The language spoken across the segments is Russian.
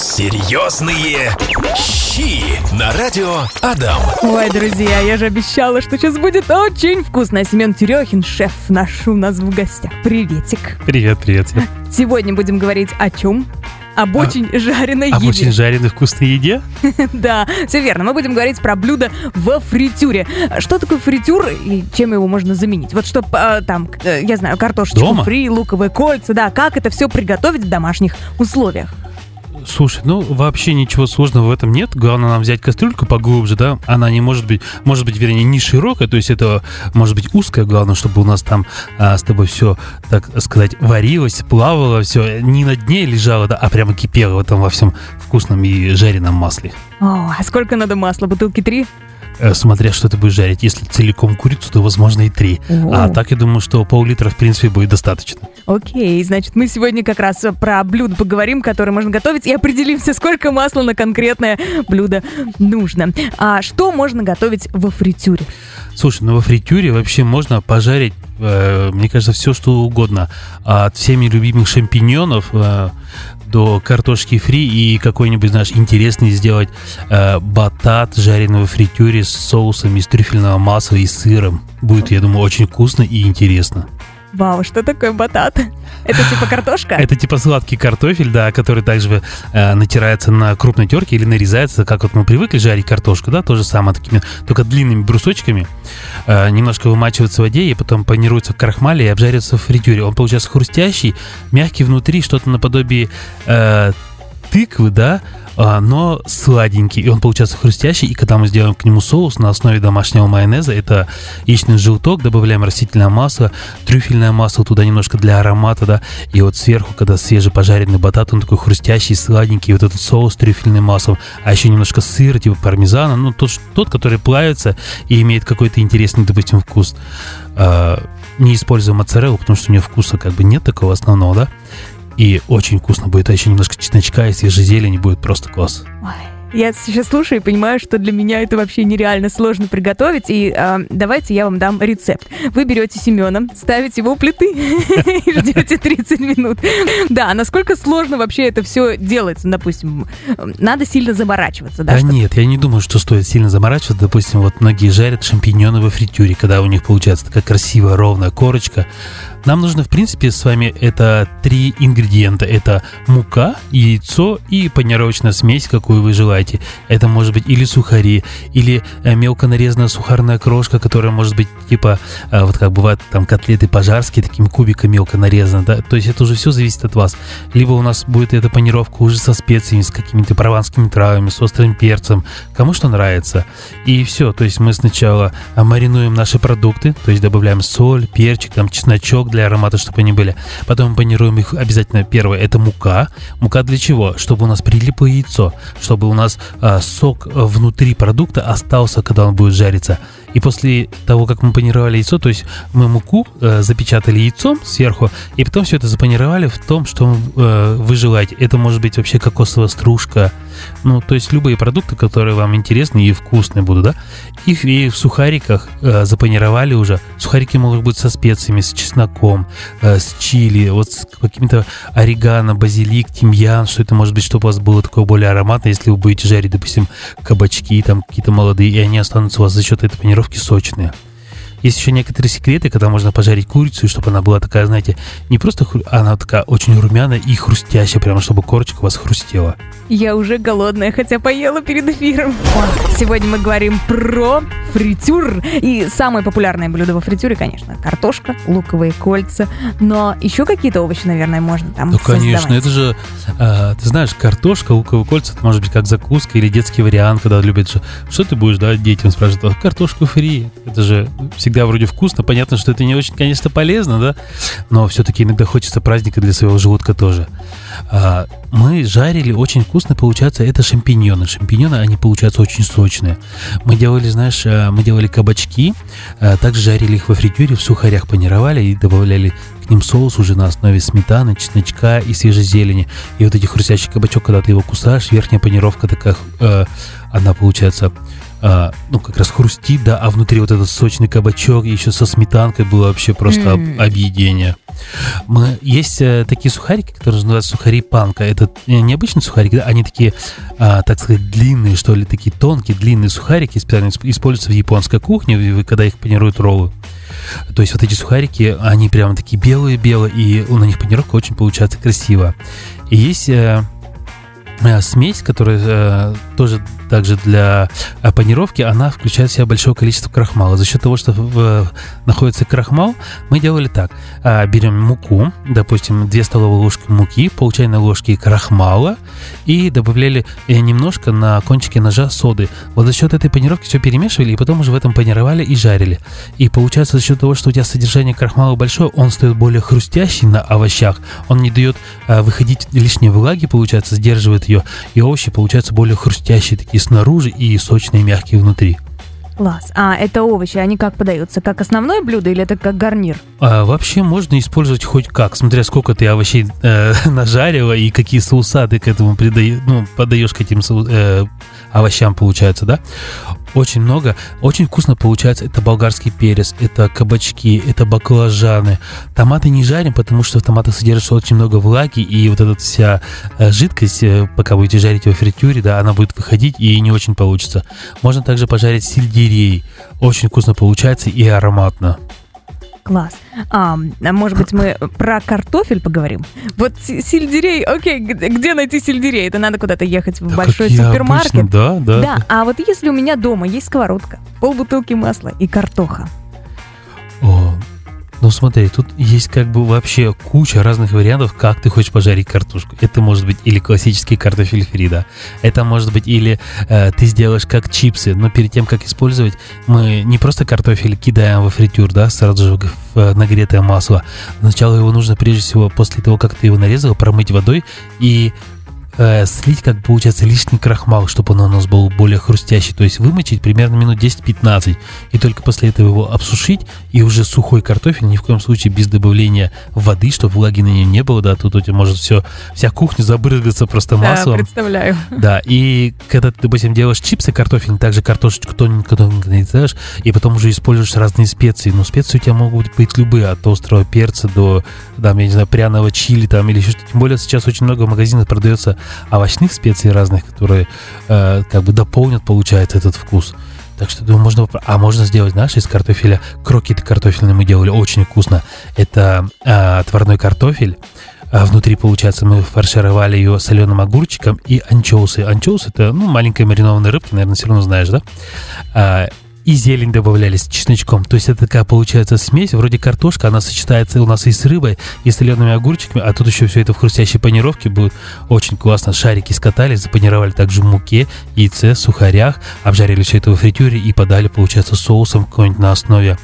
Серьезные щи на радио Адам. Ой, друзья, я же обещала, что сейчас будет очень вкусно. Семен Терехин, шеф наш у нас в гостях. Приветик. Привет, привет. Сегодня будем говорить о чем? Об очень жареной Об еде. очень жареной вкусной еде? Да, все верно. Мы будем говорить про блюдо во фритюре. Что такое фритюр и чем его можно заменить? Вот что а, там, э, я знаю, картошечку Дома? фри, луковые кольца, да, как это все приготовить в домашних условиях? Слушай, ну вообще ничего сложного в этом нет. Главное нам взять кастрюльку поглубже, да. Она не может быть, может быть, вернее, не широкая, то есть это может быть узкая. Главное, чтобы у нас там а, с тобой все, так сказать, варилось, плавало, все не на дне лежало, да, а прямо кипело этом во всем вкусном и жареном масле. О, а сколько надо масла? Бутылки три? Э, Смотря, что ты будешь жарить. Если целиком курицу, то, возможно, и три. А О. так, я думаю, что пол-литра, в принципе, будет достаточно. Окей, значит, мы сегодня как раз про блюдо поговорим, которое можно готовить, и определимся, сколько масла на конкретное блюдо нужно. А что можно готовить во фритюре? Слушай, ну во фритюре вообще можно пожарить, э, мне кажется, все что угодно. От всеми любимых шампиньонов э, до картошки фри и какой-нибудь, знаешь, интересный сделать э, батат, жареный во фритюре с соусом из трюфельного масла и сыром. Будет, я думаю, очень вкусно и интересно. Вау, что такое батат? Это типа картошка? Это типа сладкий картофель, да, который также э, натирается на крупной терке или нарезается, как вот мы привыкли жарить картошку, да, то же самое, такими, только длинными брусочками, э, немножко вымачивается в воде и потом панируется в крахмале и обжаривается в фритюре. Он получается хрустящий, мягкий внутри, что-то наподобие э, тыквы, да, но сладенький, и он получается хрустящий, и когда мы сделаем к нему соус на основе домашнего майонеза, это яичный желток, добавляем растительное масло, трюфельное масло туда немножко для аромата, да, и вот сверху, когда свежепожаренный батат, он такой хрустящий, сладенький, вот этот соус с трюфельным маслом, а еще немножко сыра, типа пармезана, ну, тот, тот который плавится и имеет какой-то интересный, допустим, вкус. А, не используем моцареллу, потому что у нее вкуса как бы нет такого основного, да, и очень вкусно будет, а еще немножко чесночка и свежей зелени будет просто класс. Ой, Я сейчас слушаю и понимаю, что для меня это вообще нереально сложно приготовить. И а, давайте я вам дам рецепт. Вы берете Семена, ставите его у плиты и ждете 30 минут. Да, насколько сложно вообще это все делается? Допустим, надо сильно заморачиваться, да? Да, нет, я не думаю, что стоит сильно заморачиваться. Допустим, вот многие жарят шампиньоны во фритюре, когда у них получается такая красивая ровная корочка. Нам нужно, в принципе, с вами это три ингредиента. Это мука, яйцо и панировочная смесь, какую вы желаете. Это может быть или сухари, или э, мелко нарезанная сухарная крошка, которая может быть типа, э, вот как бывают там котлеты пожарские, такими кубиками мелко нарезаны, да. То есть это уже все зависит от вас. Либо у нас будет эта панировка уже со специями, с какими-то прованскими травами, с острым перцем, кому что нравится. И все, то есть мы сначала а, маринуем наши продукты, то есть добавляем соль, перчик, там чесночок для аромата, чтобы они были. Потом панируем их обязательно. Первое это мука. Мука для чего? Чтобы у нас прилипло яйцо, чтобы у нас а, сок внутри продукта остался, когда он будет жариться. И после того, как мы панировали яйцо, то есть мы муку э, запечатали яйцом сверху, и потом все это запанировали в том, что э, вы желаете. Это может быть вообще кокосовая стружка, ну, то есть любые продукты, которые вам интересны и вкусные будут, да? Их и в сухариках э, запанировали уже. Сухарики могут быть со специями, с чесноком, э, с чили, вот с каким-то орегано, базилик, тимьян, что это может быть, чтобы у вас было такое более ароматное, если вы будете жарить, допустим, кабачки там какие-то молодые, и они останутся у вас за счет этой панировки сочные. Есть еще некоторые секреты, когда можно пожарить курицу, и чтобы она была такая, знаете, не просто хру- она такая очень румяная и хрустящая, прямо чтобы корочка у вас хрустела. Я уже голодная, хотя поела перед эфиром. Сегодня мы говорим про фритюр. И самое популярное блюдо во фритюре, конечно, картошка, луковые кольца. Но еще какие-то овощи, наверное, можно там Ну, конечно, создавать. это же, э, ты знаешь, картошка, луковые кольца, это может быть как закуска или детский вариант, когда любят, что, что ты будешь, да, детям спрашивают, «А, картошку фри, это же всегда вроде вкусно, понятно, что это не очень, конечно, полезно, да, но все-таки иногда хочется праздника для своего желудка тоже. А, мы жарили очень вкусно, получается, это шампиньоны. Шампиньоны, они получаются очень сочные. Мы делали, знаешь, э, мы делали кабачки, э, также жарили их во фритюре, в сухарях панировали и добавляли к ним соус уже на основе сметаны, чесночка и свежей зелени. И вот эти хрустящий кабачок, когда ты его кусаешь, верхняя панировка такая, э, она получается а, ну, как раз хрустит, да, а внутри вот этот сочный кабачок еще со сметанкой было вообще просто об- М. объедение. Мы, есть э, такие сухарики, которые называются сухари панка. Это необычные сухарики, да? они такие, а, так сказать, длинные, что ли, такие тонкие, длинные сухарики, специально используются в японской кухне, когда их панируют роллы. То есть вот эти сухарики, они прямо такие белые-белые, и на них панировка очень получается красиво. И есть э, э, смесь, которая э, тоже также для э, панировки, она включает в себя большое количество крахмала. За счет того, что в, находится крахмал, мы делали так. А, берем муку, допустим, 2 столовые ложки муки, пол чайной ложки крахмала и добавляли э, немножко на кончике ножа соды. Вот за счет этой панировки все перемешивали и потом уже в этом панировали и жарили. И получается за счет того, что у тебя содержание крахмала большое, он стоит более хрустящий на овощах, он не дает а, выходить лишней влаги, получается, сдерживает ее, и овощи получаются более хрустящие, такие снаружи и сочные, мягкие внутри. Класс. А это овощи, они как подаются? Как основное блюдо или это как гарнир? А, вообще можно использовать хоть как, смотря сколько ты овощей э, нажарила и какие соуса ты к этому придаешь, ну, подаешь к этим э, овощам, получается, да? Очень много. Очень вкусно получается. Это болгарский перец, это кабачки, это баклажаны. Томаты не жарим, потому что в томатах содержится очень много влаги, и вот эта вся э, жидкость, э, пока будете жарить его в фритюре, да, она будет выходить, и не очень получится. Можно также пожарить сельдерей. Очень вкусно получается и ароматно. Класс. А, может быть, мы про картофель поговорим? Вот сельдерей, окей, где найти сельдерей? Это надо куда-то ехать в да большой супермаркет. Обычно, да, да. Да, а вот если у меня дома есть сковородка, полбутылки масла и картоха. О, ну смотри, тут есть как бы вообще куча разных вариантов, как ты хочешь пожарить картошку. Это может быть или классический картофель фри, да. Это может быть или э, ты сделаешь как чипсы, но перед тем, как использовать, мы не просто картофель кидаем во фритюр, да, сразу же в нагретое масло. Сначала его нужно прежде всего после того, как ты его нарезал, промыть водой и э, слить, как получается, лишний крахмал, чтобы он у нас был более хрустящий. То есть вымочить примерно минут 10-15. И только после этого его обсушить. И уже сухой картофель, ни в коем случае без добавления воды, чтобы влаги на нем не было. Да, тут у тебя может все, вся кухня забрызгаться просто маслом. Да, представляю. Да, и когда ты, допустим, делаешь чипсы картофель, также картошечку тоненько тоненько нарезаешь, и потом уже используешь разные специи. Но специи у тебя могут быть любые, от острого перца до, там, я не знаю, пряного чили там или еще что-то. Тем более сейчас очень много в магазинах продается овощных специй разных, которые э, как бы дополнят, получается, этот вкус. Так что, думаю, можно... А можно сделать, знаешь, из картофеля... Крокеты картофельные мы делали очень вкусно. Это э, отварной картофель. А внутри, получается, мы фаршировали ее соленым огурчиком и анчоусы. Анчоус это, ну, маленькая маринованная рыбка, наверное, все равно знаешь, да? А, и зелень добавляли с чесночком. То есть это такая получается смесь, вроде картошка, она сочетается у нас и с рыбой, и с солеными огурчиками, а тут еще все это в хрустящей панировке будет очень классно. Шарики скатали, запанировали также в муке, яйце, сухарях, обжарили все это в фритюре и подали, получается, соусом какой-нибудь на основе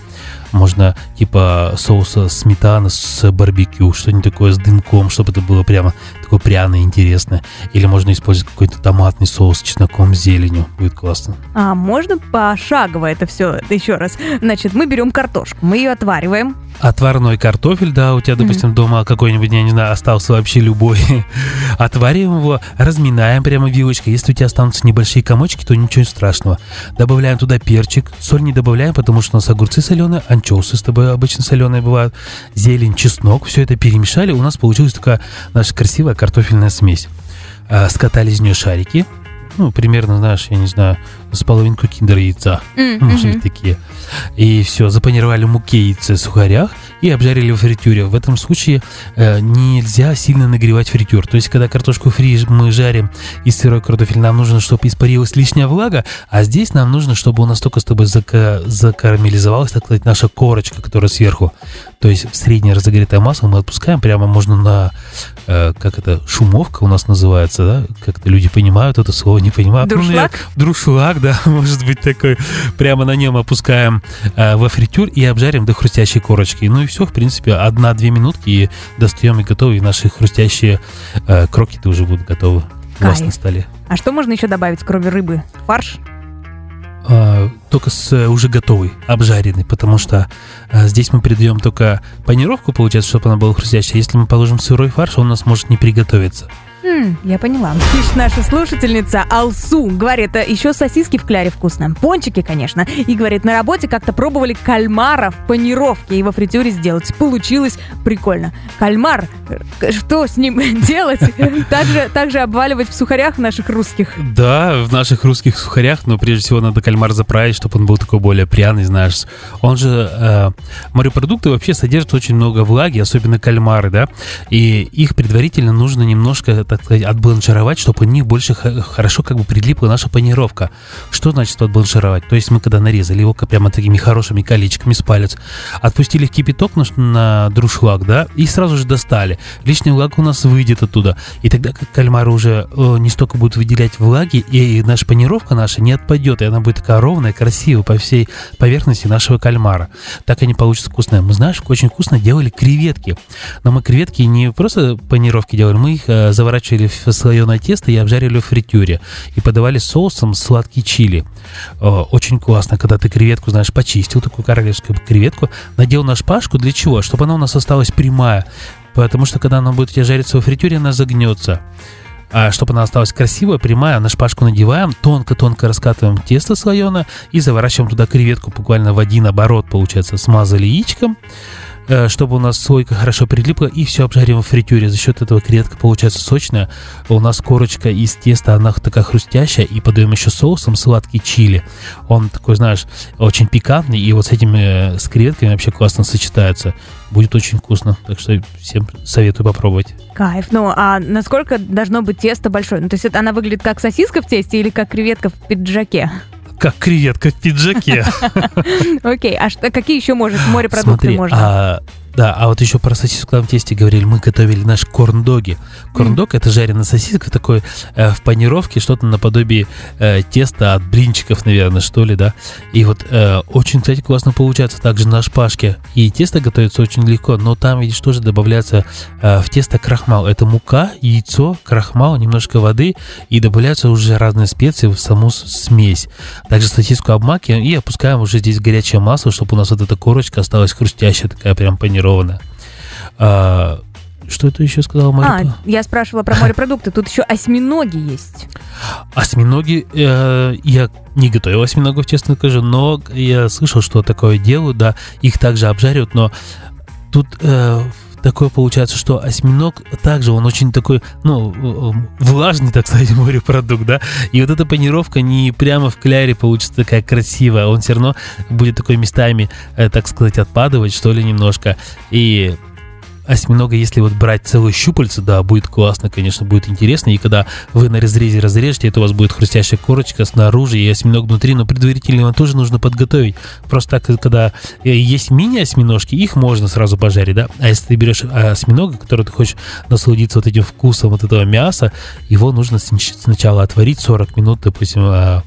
можно типа соуса сметана с барбекю, что-нибудь такое с дымком, чтобы это было прямо такое пряное, интересное. Или можно использовать какой-то томатный соус с чесноком, зеленью. Будет классно. А можно пошагово это все еще раз? Значит, мы берем картошку, мы ее отвариваем, отварной картофель, да, у тебя, допустим, mm-hmm. дома какой-нибудь, я не знаю, остался вообще любой. Отвариваем его, разминаем прямо вилочкой. Если у тебя останутся небольшие комочки, то ничего страшного. Добавляем туда перчик. Соль не добавляем, потому что у нас огурцы соленые, анчоусы с тобой обычно соленые бывают, зелень, чеснок. Все это перемешали, у нас получилась такая наша красивая картофельная смесь. А, скатали из нее шарики, ну, примерно, знаешь, я не знаю, с половинку киндер яйца. Mm-hmm. Может быть, такие. И все, запанировали муки яйца в сухарях и обжарили в фритюре. В этом случае э, нельзя сильно нагревать фритюр. То есть, когда картошку фри мы жарим из сырой картофель, нам нужно, чтобы испарилась лишняя влага, а здесь нам нужно, чтобы у нас только с тобой зака- закарамелизовалась, так сказать, наша корочка, которая сверху. То есть, среднее разогретое масло мы отпускаем прямо можно на, э, как это, шумовка у нас называется, да? Как-то люди понимают это слово, не понимают. Друшлаг? Ну, друшлаг, да, может быть такой. Прямо на нем опускаем э, во фритюр и обжарим до хрустящей корочки. Ну и все, в принципе, одна-две минутки и достаем и готовы. И наши хрустящие э, крокеты уже будут готовы у вас на столе. А что можно еще добавить, кроме рыбы? Фарш? А, только с э, уже готовый, обжаренный, потому что а, здесь мы придаем только панировку, получается, чтобы она была хрустящая. Если мы положим сырой фарш, он у нас может не приготовиться. Хм, я поняла. Пишет наша слушательница Алсу. Говорит, «Э, еще сосиски в кляре вкусно. Пончики, конечно. И говорит, на работе как-то пробовали кальмара в панировке и во фритюре сделать. Получилось прикольно. Кальмар, э, что с ним делать? Также, также обваливать в сухарях наших русских. Да, в наших русских сухарях, но прежде всего надо кальмар заправить, чтобы он был такой более пряный, знаешь. Он же, э, морепродукты вообще содержат очень много влаги, особенно кальмары, да, и их предварительно нужно немножко, так сказать, отбланшировать, чтобы у них больше хорошо как бы прилипла наша панировка. Что значит отбланшировать? То есть мы когда нарезали его прямо такими хорошими колечками с палец, отпустили кипяток на, на друшлаг, да, и сразу же достали. Лишняя влага у нас выйдет оттуда. И тогда как кальмары уже э, не столько будут выделять влаги, и наша панировка наша не отпадет, и она будет такая ровная, красивая по всей поверхности нашего кальмара. Так они получатся вкусные. Мы, знаешь, очень вкусно делали креветки. Но мы креветки не просто панировки делали, мы их э, заворачивали в слоеное тесто и обжарили в фритюре. И подавали соусом сладкий чили. Э, очень классно, когда ты креветку, знаешь, почистил, такую королевскую креветку, надел на шпажку. Для чего? Чтобы она у нас осталась прямая. Потому что когда она будет у тебя жариться во фритюре, она загнется. А чтобы она осталась красивая, прямая, на шпажку надеваем, тонко-тонко раскатываем тесто слоеное и заворачиваем туда креветку буквально в один оборот, получается, смазали яичком, чтобы у нас слойка хорошо прилипла, и все обжариваем в фритюре. За счет этого креветка получается сочная. У нас корочка из теста, она такая хрустящая, и подаем еще соусом сладкий чили. Он такой, знаешь, очень пикантный, и вот с этими, с креветками вообще классно сочетается. Будет очень вкусно, так что всем советую попробовать. Кайф. Ну, а насколько должно быть тесто большое? Ну, то есть это она выглядит как сосиска в тесте или как креветка в пиджаке? Как креветка в пиджаке. Окей, а какие еще, может, морепродукты можно? Да, а вот еще про сосиску в тесте говорили, мы готовили наш корн-доги. Корн-дог это жареная сосиска такой э, в панировке, что-то наподобие э, теста от блинчиков, наверное, что ли, да. И вот э, очень, кстати, классно получается также на шпажке. И тесто готовится очень легко, но там, видишь, тоже добавляется э, в тесто крахмал. Это мука, яйцо, крахмал, немножко воды и добавляются уже разные специи в саму смесь. Также сосиску обмакиваем и опускаем уже здесь горячее масло, чтобы у нас вот эта корочка осталась хрустящая, такая прям панированная. А, что это еще сказала Мария? А, я спрашивала про морепродукты. Тут еще осьминоги есть. Осьминоги, э, я не готовил осьминогов, честно скажу, но я слышал, что такое делают, да, их также обжаривают, но тут э, такое получается, что осьминог также, он очень такой, ну, э, влажный, так сказать, морепродукт, да, и вот эта панировка не прямо в кляре получится такая красивая, он все равно будет такой местами, э, так сказать, отпадывать, что ли, немножко, и осьминога, если вот брать целую щупальце, да, будет классно, конечно, будет интересно. И когда вы на разрезе разрежете, это у вас будет хрустящая корочка снаружи и осьминог внутри, но предварительно его тоже нужно подготовить. Просто так, когда э, есть мини-осьминожки, их можно сразу пожарить, да. А если ты берешь а, осьминога, который ты хочешь насладиться вот этим вкусом вот этого мяса, его нужно снач- сначала отварить 40 минут, допустим, а,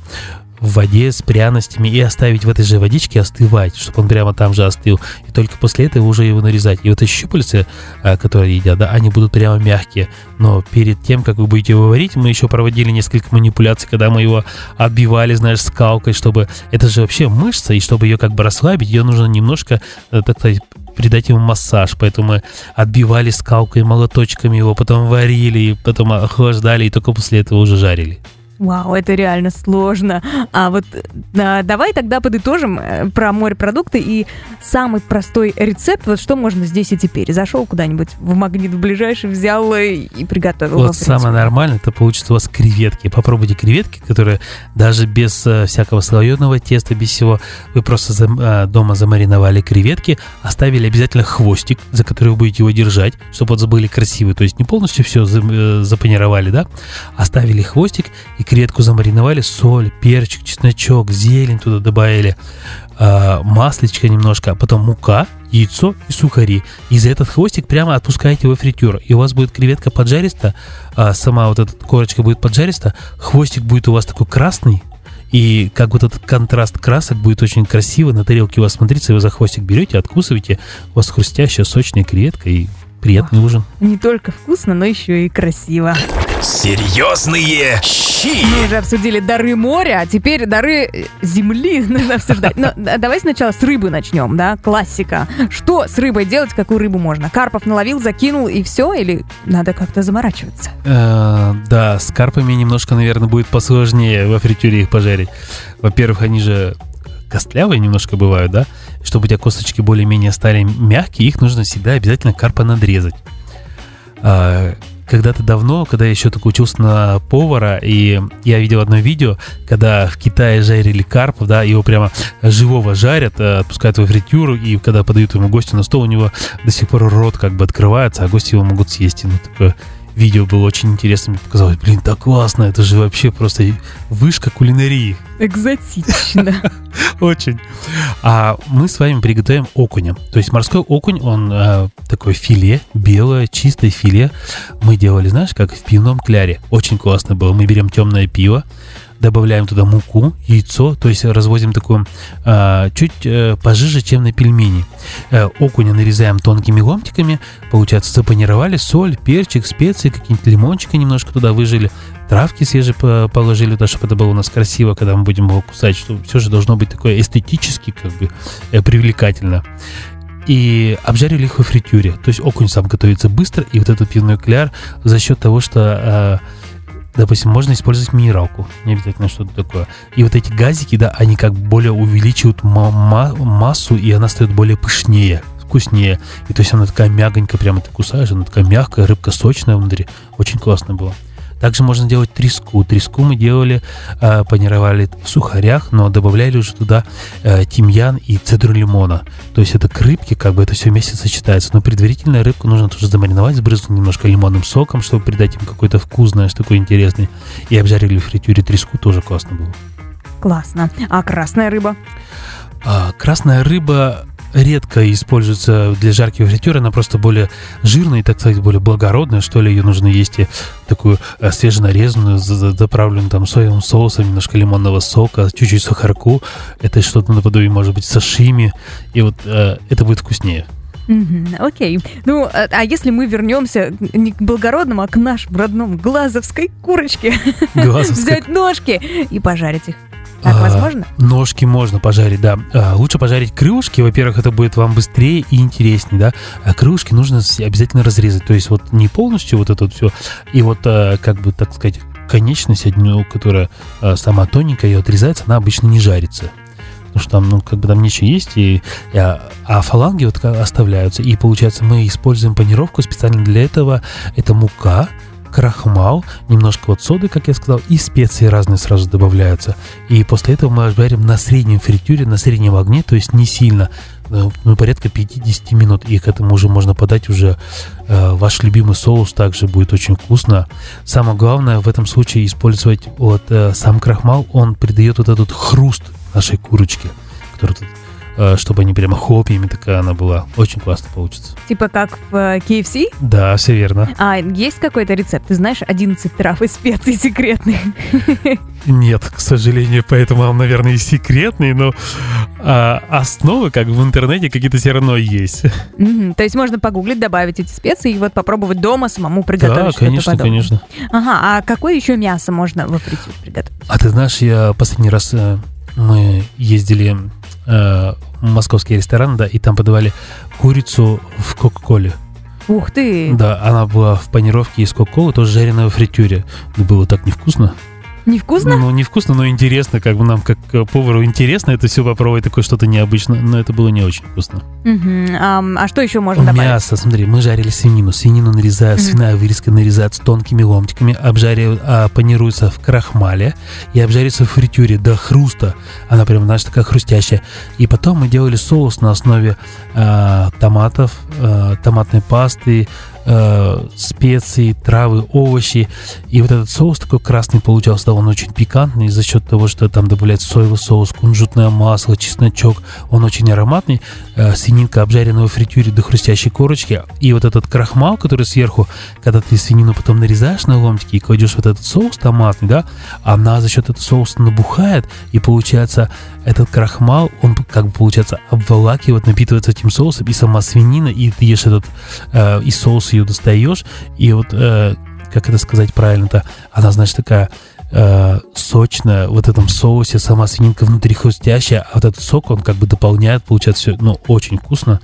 в воде с пряностями и оставить в этой же водичке остывать, чтобы он прямо там же остыл. И только после этого уже его нарезать. И вот эти щупальцы, а, которые едят, да, они будут прямо мягкие. Но перед тем, как вы будете его варить, мы еще проводили несколько манипуляций, когда мы его отбивали, знаешь, скалкой, чтобы... Это же вообще мышца, и чтобы ее как бы расслабить, ее нужно немножко, э, так сказать, придать ему массаж, поэтому мы отбивали скалкой, молоточками его, потом варили, потом охлаждали, и только после этого уже жарили. Вау, это реально сложно. А вот а, давай тогда подытожим э, про морепродукты и самый простой рецепт. Вот что можно здесь и теперь. Зашел куда-нибудь в магнит в ближайший, взял э, и приготовил. Вот самое нормальное, это получится у вас креветки. Попробуйте креветки, которые даже без всякого слоеного теста, без всего, вы просто э, дома замариновали креветки, оставили обязательно хвостик, за который вы будете его держать, чтобы вот были красивые. То есть не полностью все запанировали, да? Оставили хвостик и креветку замариновали, соль, перчик, чесночок, зелень туда добавили, э, маслечко немножко, а потом мука, яйцо и сухари. И за этот хвостик прямо отпускаете во фритюр. И у вас будет креветка поджариста, а сама вот эта корочка будет поджариста, хвостик будет у вас такой красный, и как вот этот контраст красок будет очень красиво на тарелке у вас смотрится, вы за хвостик берете, откусываете, у вас хрустящая, сочная креветка и приятный ужин. Не только вкусно, но еще и красиво. Серьезные щи. Мы уже обсудили дары моря, а теперь дары э, земли нужно обсуждать. Но да, давай сначала с рыбы начнем, да, классика. Что с рыбой делать, какую рыбу можно? Карпов наловил, закинул и все, или надо как-то заморачиваться? Э, Да, с карпами немножко, наверное, будет посложнее во фритюре их пожарить. Во-первых, они же костлявые немножко бывают, да? Чтобы у тебя косточки более-менее стали мягкие, их нужно всегда обязательно карпа надрезать. Когда-то давно, когда я еще только учился на повара, и я видел одно видео, когда в Китае жарили карпов, да, его прямо живого жарят, э, отпускают во фритюру, и когда подают ему гостю на стол, у него до сих пор рот как бы открывается, а гости его могут съесть. И, ну, такое видео было очень интересно, мне показалось, блин, так классно, это же вообще просто вышка кулинарии. Экзотично. Очень. А мы с вами приготовим окуня. То есть морской окунь, он э, такое филе, белое, чистое филе. Мы делали, знаешь, как в пивном кляре. Очень классно было. Мы берем темное пиво, добавляем туда муку, яйцо, то есть развозим такую э, чуть э, пожиже, чем на пельмени. Э, окуня нарезаем тонкими ломтиками, получается, запанировали, соль, перчик, специи, какие-нибудь лимончика немножко туда выжили, травки свежие по- положили, туда, чтобы это было у нас красиво, когда мы будем его кусать, что все же должно быть такое эстетически, как бы, э, привлекательно. И обжарили их во фритюре. То есть окунь сам готовится быстро, и вот этот пивной кляр за счет того, что э, допустим, можно использовать минералку, не обязательно что-то такое. И вот эти газики, да, они как более увеличивают ма- ма- массу, и она стает более пышнее, вкуснее. И то есть она такая мягонькая, прямо ты кусаешь, она такая мягкая, рыбка сочная внутри. Очень классно было. Также можно делать треску. Треску мы делали, э, панировали в сухарях, но добавляли уже туда э, тимьян и цедру лимона. То есть это к рыбке, как бы это все вместе сочетается. Но предварительно рыбку нужно тоже замариновать, сбрызнуть немножко лимонным соком, чтобы придать им какой-то вкус, знаешь, такой интересный. И обжарили в фритюре треску, тоже классно было. Классно. А красная рыба? А, красная рыба редко используется для жарки фритюра, она просто более жирная и, так сказать, более благородная, что ли, ее нужно есть и такую э, свеженарезанную, за- за- заправленную там соевым соусом, немножко лимонного сока, чуть-чуть сахарку, это что-то наподобие, может быть, сашими, и вот э, это будет вкуснее. Окей. Ну, а, а если мы вернемся не к благородному, а к нашему родному глазовской курочке, взять ножки и пожарить их. Так А, возможно? Ножки можно пожарить, да. А, лучше пожарить крылышки. Во-первых, это будет вам быстрее и интереснее, да. А крылышки нужно обязательно разрезать. То есть вот не полностью вот это вот все. И вот, а, как бы, так сказать, конечность, одну, которая а, сама тоненькая, ее отрезается, она обычно не жарится. Потому что там, ну, как бы там ничего есть, и, и, а, а фаланги вот оставляются. И получается, мы используем панировку специально для этого. Это мука, крахмал, немножко вот соды, как я сказал, и специи разные сразу добавляются. И после этого мы жарим на среднем фритюре, на среднем огне, то есть не сильно, э, ну, порядка 50 минут. И к этому уже можно подать уже э, ваш любимый соус, также будет очень вкусно. Самое главное в этом случае использовать вот э, сам крахмал, он придает вот этот хруст нашей курочке, который чтобы они прямо хлопьями такая она была. Очень классно получится. Типа как в э, KFC? Да, все верно. А есть какой-то рецепт? Ты знаешь 11 трав и специй секретных? Нет, к сожалению, поэтому он, наверное, и секретный, но а, основы, как в интернете, какие-то все равно есть. Мгм, То есть можно погуглить, добавить эти специи и вот попробовать дома самому приготовить да, конечно, подобное. конечно. Ага, а какое еще мясо можно во приготовить? А ты знаешь, я последний раз э, мы ездили э, московский ресторан, да, и там подавали курицу в Кока-Коле. Ух ты! Да, она была в панировке из Кока-Колы, тоже жареная в фритюре. Ну, Было так невкусно. Невкусно? Ну, невкусно, но интересно, как бы нам, как э, повару, интересно это все попробовать, такое что-то необычное, но это было не очень вкусно. Мгм, ам, А, что еще можно добавить? Мясо, смотри, мы жарили свинину. Свинину нарезают, Мгм. свиная вырезка нарезается тонкими ломтиками, обжаривают, а, панируется в крахмале и обжаривается в фритюре до хруста. Она прям, знаешь, такая хрустящая. И потом мы делали соус на основе а, томатов, а, томатной пасты, а, специй, травы, овощи. И вот этот соус такой красный получался, да, он очень пикантный за счет того, что там добавляется соевый соус, кунжутное масло, чесночок. Он очень ароматный. Э, свининка обжаренная в фритюре до хрустящей корочки. И вот этот крахмал, который сверху, когда ты свинину потом нарезаешь на ломтики и кладешь вот этот соус томатный, да, она за счет этого соуса набухает, и получается этот крахмал, он как бы получается обволакивает, напитывается этим соусом, и сама свинина, и ты ешь этот, э, из соуса ее достаешь, и вот э, как это сказать правильно-то, она, знаешь, такая э, сочная, вот в этом соусе, сама свининка внутри хрустящая, а вот этот сок, он как бы дополняет, получается все, ну, очень вкусно.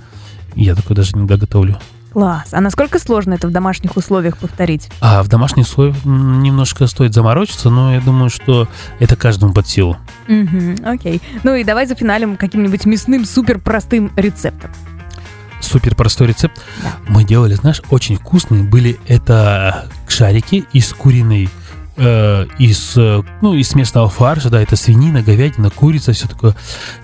Я такой даже иногда готовлю. Класс. А насколько сложно это в домашних условиях повторить? А в домашних условиях немножко стоит заморочиться, но я думаю, что это каждому под силу. Угу, окей. Ну и давай зафиналим каким-нибудь мясным супер простым рецептом. Супер простой рецепт. Да. Мы делали, знаешь, очень вкусные были это шарики из куриной э, из, э, ну, из местного фарша, да, это свинина, говядина, курица, все такое.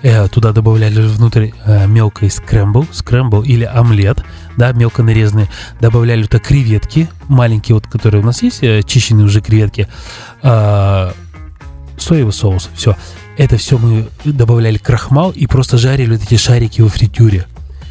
Э, туда добавляли внутрь э, мелкий скрэмбл, скрэмбл или омлет, да, мелко нарезанные. Добавляли туда креветки, маленькие вот, которые у нас есть, э, чищенные уже креветки. Э, соевый соус, все. Это все мы добавляли крахмал и просто жарили вот эти шарики во фритюре.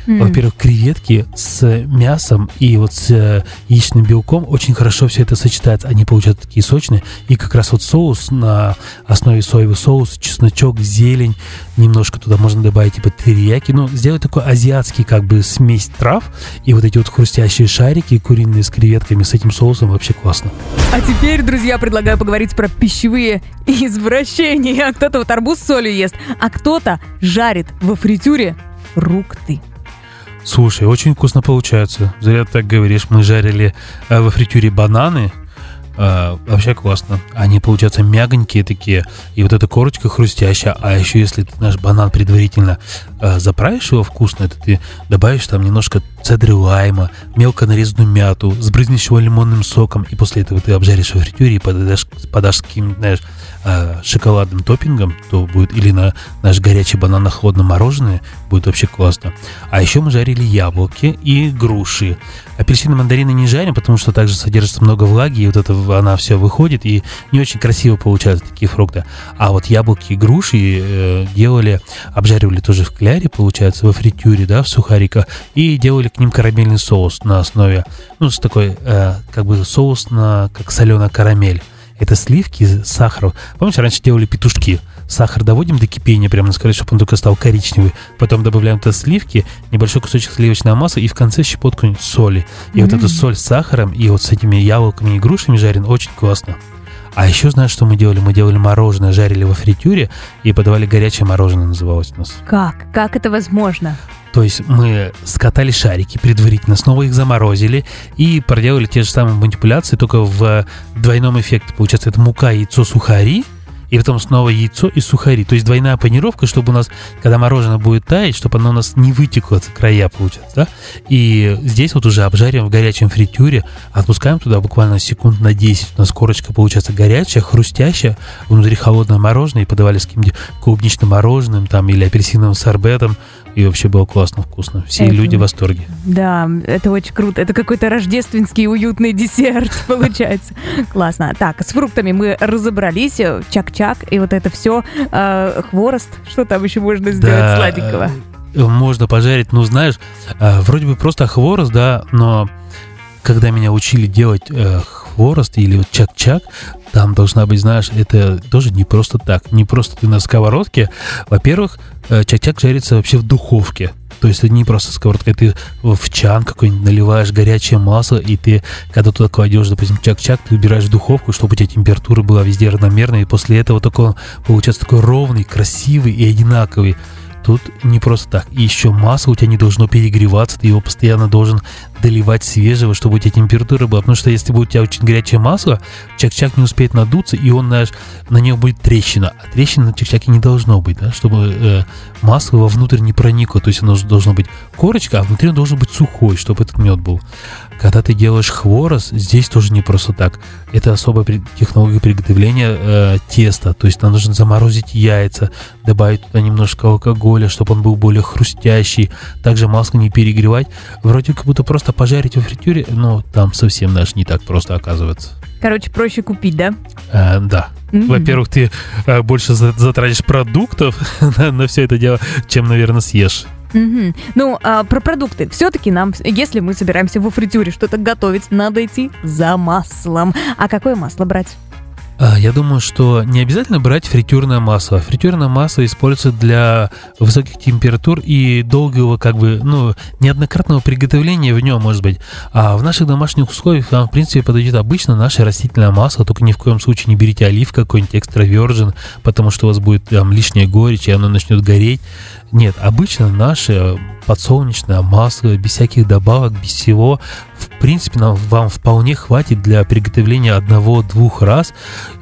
М. Во-первых, креветки с мясом и вот с э, яичным белком очень хорошо все это сочетается. Они получаются такие сочные. И как раз вот соус на основе соевый соус, чесночок, зелень, немножко туда можно добавить типа терияки. Ну, сделать такой азиатский как бы смесь трав и вот эти вот хрустящие шарики куриные с креветками, с этим соусом вообще классно. А теперь, друзья, предлагаю поговорить про пищевые извращения. Кто-то вот арбуз с солью ест, а кто-то жарит во фритюре фрукты. Слушай, очень вкусно получается. Зря так говоришь. Мы жарили э, во фритюре бананы. Э, вообще классно. Они получаются мягонькие такие. И вот эта корочка хрустящая. А еще если ты наш банан предварительно э, заправишь его вкусно, это ты добавишь там немножко цедры лайма, мелко нарезанную мяту, сбрызнешь его лимонным соком. И после этого ты обжаришь во фритюре и подашь, подашь с каким-нибудь, знаешь, э, шоколадным топпингом, то будет или на наш горячий банан на холодное мороженое, будет вообще классно. А еще мы жарили яблоки и груши. Апельсины, мандарины не жарим, потому что также содержится много влаги, и вот это в- она все выходит, и не очень красиво получаются такие фрукты. А вот яблоки и груши э, делали, обжаривали тоже в кляре, получается, во фритюре, да, в сухариках, и делали к ним карамельный соус на основе, ну, с такой, э, как бы соус на, как соленая карамель. Это сливки, сахар. Помнишь, раньше делали петушки? Сахар доводим до кипения прямо на скорость, чтобы он только стал коричневый. Потом добавляем туда сливки, небольшой кусочек сливочного масла и в конце щепотку соли. И вот М. эту соль с сахаром и вот с этими яблоками и грушами жарен очень классно. А еще знаешь, что мы делали? Мы делали мороженое, жарили во фритюре и подавали горячее мороженое, называлось у нас. Как? Как это возможно? То есть мы скатали шарики предварительно, снова их заморозили и проделали те же самые манипуляции, только в двойном эффекте. Получается, это мука, яйцо, сухари, и потом снова яйцо и сухари. То есть двойная панировка, чтобы у нас, когда мороженое будет таять, чтобы оно у нас не вытекло с края, получается, да? И здесь вот уже обжариваем в горячем фритюре, отпускаем туда буквально секунд на 10. У нас корочка получается горячая, хрустящая, внутри холодное мороженое, и подавали с каким-нибудь клубничным мороженым там или апельсиновым сорбетом. И вообще было классно, вкусно. Все Это- люди в восторге. Да, это очень круто. Это какой-то рождественский уютный десерт получается. Классно. Так, с фруктами мы разобрались. Чак-чак и вот это все. хворост. Что там еще можно сделать сладенького? э, Можно пожарить, ну знаешь, э, вроде бы просто хворост, да, но когда меня учили делать э, хворост или вот чак-чак, там должна быть, знаешь, это тоже не просто так, не просто ты на сковородке. Во-первых, э, чак-чак жарится вообще в духовке. То есть это не просто сковородка, ты в чан какой-нибудь наливаешь горячее масло, и ты, когда туда кладешь, допустим, чак-чак, ты убираешь в духовку, чтобы у тебя температура была везде равномерная, и после этого он получается такой ровный, красивый и одинаковый. Тут не просто так. И еще масло у тебя не должно перегреваться, ты его постоянно должен доливать свежего, чтобы у тебя температура была. Потому что если будет у тебя очень горячее масло, чак-чак не успеет надуться, и он, знаешь, на нем будет трещина. А трещины на чак-чаке не должно быть, да, чтобы э, масло вовнутрь не проникло. То есть оно должно быть корочка, а внутри он должен быть сухой, чтобы этот мед был. Когда ты делаешь хворост, здесь тоже не просто так. Это особая технология приготовления э, теста. То есть нам нужно заморозить яйца, добавить туда немножко алкоголя, чтобы он был более хрустящий. Также масло не перегревать. Вроде как будто просто пожарить во фритюре, но там совсем даже не так просто оказывается. Короче, проще купить, да? Э, да. Мгм. Во-первых, ты э, больше за- затратишь продуктов на, все это дело, чем, наверное, съешь. Мгм. Ну, а про продукты. Все-таки нам, если мы собираемся во фритюре что-то готовить, надо идти за маслом. А какое масло брать? А, Я думаю, что не обязательно брать фритюрное масло. Фритюрное масло используется для высоких температур и долгого, как бы, ну, неоднократного приготовления в нем, может быть. А в наших домашних условиях вам, в принципе, подойдет обычно наше растительное масло, только ни в коем случае не берите олив какой-нибудь экстра virgin, потому что у вас будет там лишняя горечь, и оно начнет гореть. Нет, обычно наше подсолнечное масло, без всяких добавок, без всего, в принципе, нам, вам вполне хватит для приготовления одного-двух раз.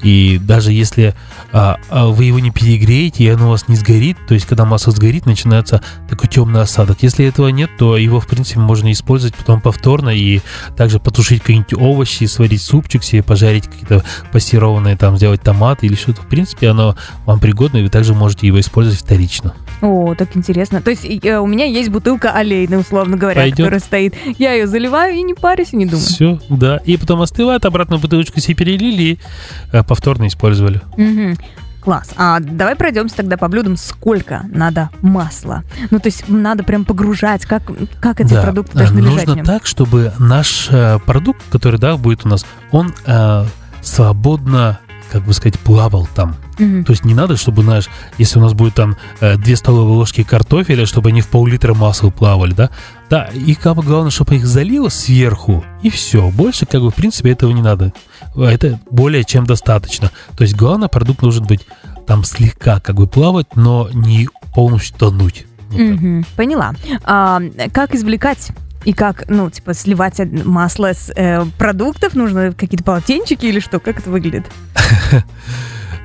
И даже если а, а, вы его не перегреете, и оно у вас не сгорит, то есть, когда масло сгорит, начинается такой темный осадок. Если этого нет, то его, в принципе, можно использовать потом повторно и также потушить какие-нибудь овощи, сварить супчик себе, пожарить какие-то пассерованные, там, сделать томаты или что-то. В принципе, оно вам пригодно, и вы также можете его использовать вторично. О, так интересно. То есть э, у меня есть бутылка олейная, условно говоря, Пойдет. которая стоит. Я ее заливаю и не парюсь, и не думаю. Все, да. И потом остывает, обратно в бутылочку себе перелили и э, повторно использовали. Мгм. Класс. А давай пройдемся тогда по блюдам, сколько надо масла. Ну, то есть надо прям погружать, как, как эти Да, продукты э, должны лежать Нужно так, чтобы наш э, продукт, который, да, будет у нас, он э, свободно, как бы сказать, плавал там. Мгм. То есть не надо, чтобы, знаешь, если у нас будет там э, две столовые ложки картофеля, чтобы они в пол-литра масла плавали, да? Да, и как бы главное, чтобы их залило сверху, и все. Больше, как бы, в принципе, этого не надо. Это более чем достаточно. То есть главное, продукт должен быть там слегка, как бы, плавать, но не полностью тонуть. Вот. Мгм. Поняла. А, как извлекать и как, ну, типа, сливать масло с э, продуктов? Нужно какие-то полотенчики или что? Как это выглядит?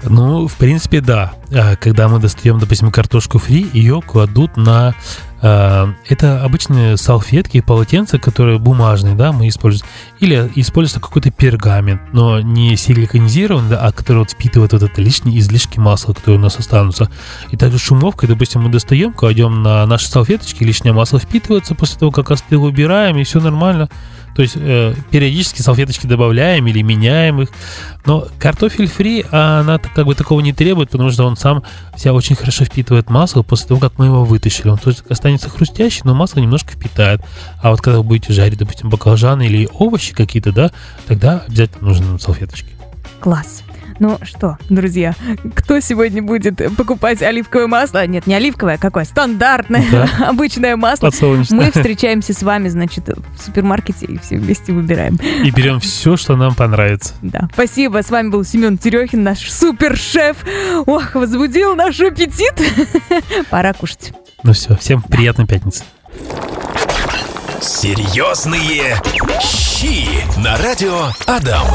Ну, в принципе, да. А, Когда мы достаем, допустим, картошку фри, ее кладут на... а, Это обычные салфетки, полотенца, которые бумажные, да, мы используем. Или используется какой-то пергамент, но не силиконизированный, да, а который вот впитывает вот это лишние излишки масла, которые у нас останутся. И также шумовкой, допустим, мы достаем, кладем на наши салфеточки, лишнее масло впитывается, после того, как остыл, убираем, и все нормально. То есть э, периодически салфеточки добавляем или меняем их. Но картофель фри, а она как бы такого не требует, потому что он сам себя очень хорошо впитывает масло после того, как мы его вытащили. Он то останется хрустящий, но масло немножко впитает. А вот когда вы будете жарить, допустим, баклажаны или овощи какие-то, да, тогда обязательно нужны салфеточки. Класс. Ну что, друзья, кто сегодня будет покупать оливковое масло? Нет, не оливковое, а какое? Стандартное, Да. обычное масло. Мы встречаемся с вами, значит, в супермаркете и все вместе выбираем. И берем все, что нам понравится. Да. Спасибо. С вами был Семен Терехин, наш супершеф. Ох, возбудил наш аппетит. Пора кушать. Ну все, всем приятной пятницы. Серьезные щи на радио Адам.